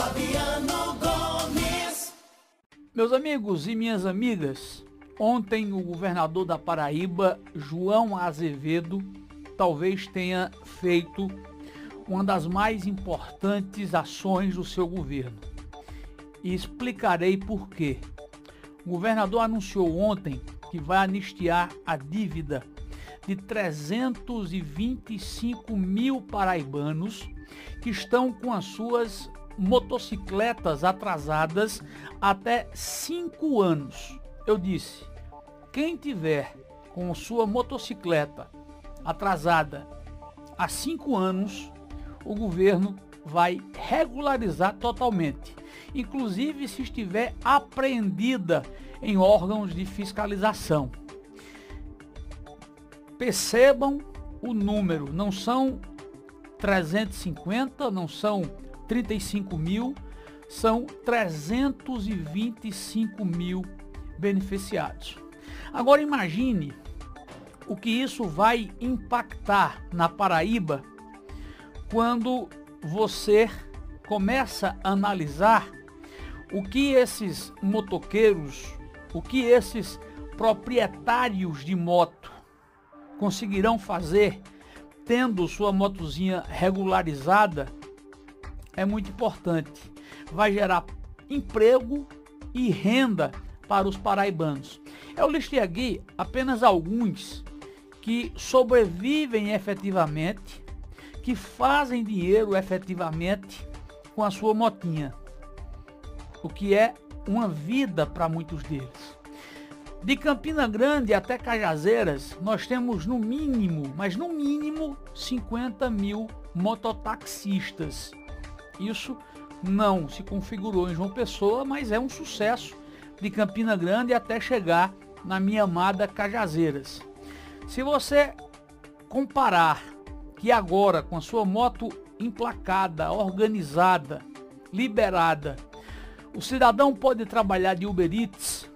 Fabiano Gomes. Meus amigos e minhas amigas, ontem o governador da Paraíba, João Azevedo, talvez tenha feito uma das mais importantes ações do seu governo. E explicarei por quê. O governador anunciou ontem que vai anistiar a dívida de 325 mil paraibanos que estão com as suas motocicletas atrasadas até 5 anos. Eu disse, quem tiver com sua motocicleta atrasada há 5 anos, o governo vai regularizar totalmente, inclusive se estiver apreendida em órgãos de fiscalização. Percebam o número, não são 350, não são 35 mil, são 325 mil beneficiados. Agora imagine o que isso vai impactar na Paraíba quando você começa a analisar o que esses motoqueiros, o que esses proprietários de moto conseguirão fazer tendo sua motozinha regularizada é muito importante. Vai gerar emprego e renda para os paraibanos. Eu listei aqui apenas alguns que sobrevivem efetivamente, que fazem dinheiro efetivamente com a sua motinha, o que é uma vida para muitos deles. De Campina Grande até Cajazeiras, nós temos no mínimo, mas no mínimo, 50 mil mototaxistas. Isso não se configurou em João Pessoa, mas é um sucesso de Campina Grande até chegar na minha amada Cajazeiras. Se você comparar que agora com a sua moto emplacada, organizada, liberada, o cidadão pode trabalhar de Uber Eats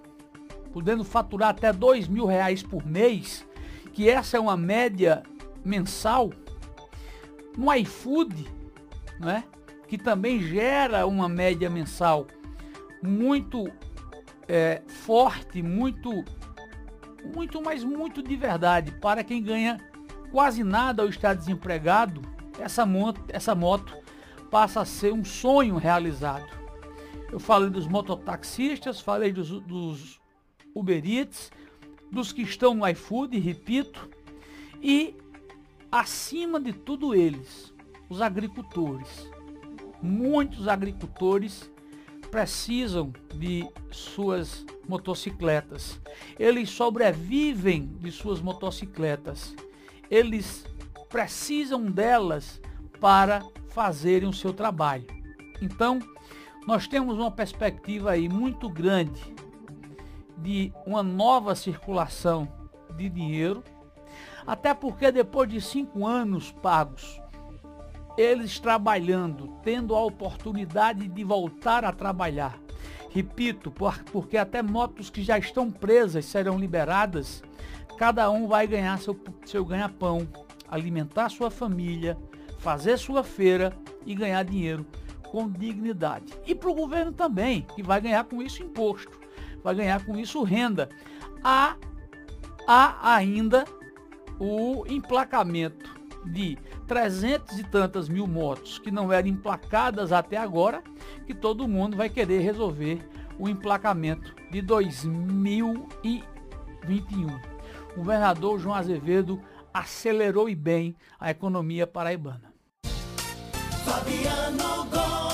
podendo faturar até dois mil reais por mês, que essa é uma média mensal, no iFood, né, que também gera uma média mensal muito é, forte, muito, muito, mas muito de verdade, para quem ganha quase nada ao estar desempregado, essa moto, essa moto passa a ser um sonho realizado. Eu falei dos mototaxistas, falei dos, dos Uber Eats, dos que estão no iFood, repito, e acima de tudo eles, os agricultores. Muitos agricultores precisam de suas motocicletas. Eles sobrevivem de suas motocicletas. Eles precisam delas para fazerem o seu trabalho. Então, nós temos uma perspectiva aí muito grande de uma nova circulação de dinheiro, até porque depois de cinco anos pagos, eles trabalhando, tendo a oportunidade de voltar a trabalhar. Repito, porque até motos que já estão presas serão liberadas, cada um vai ganhar seu, seu ganha-pão, alimentar sua família, fazer sua feira e ganhar dinheiro com dignidade. E para o governo também, que vai ganhar com isso imposto vai ganhar com isso renda. Há, há ainda o emplacamento de 300 e tantas mil motos que não eram emplacadas até agora, que todo mundo vai querer resolver o emplacamento de 2021. O governador João Azevedo acelerou e bem a economia paraibana. Fabiano Gomes.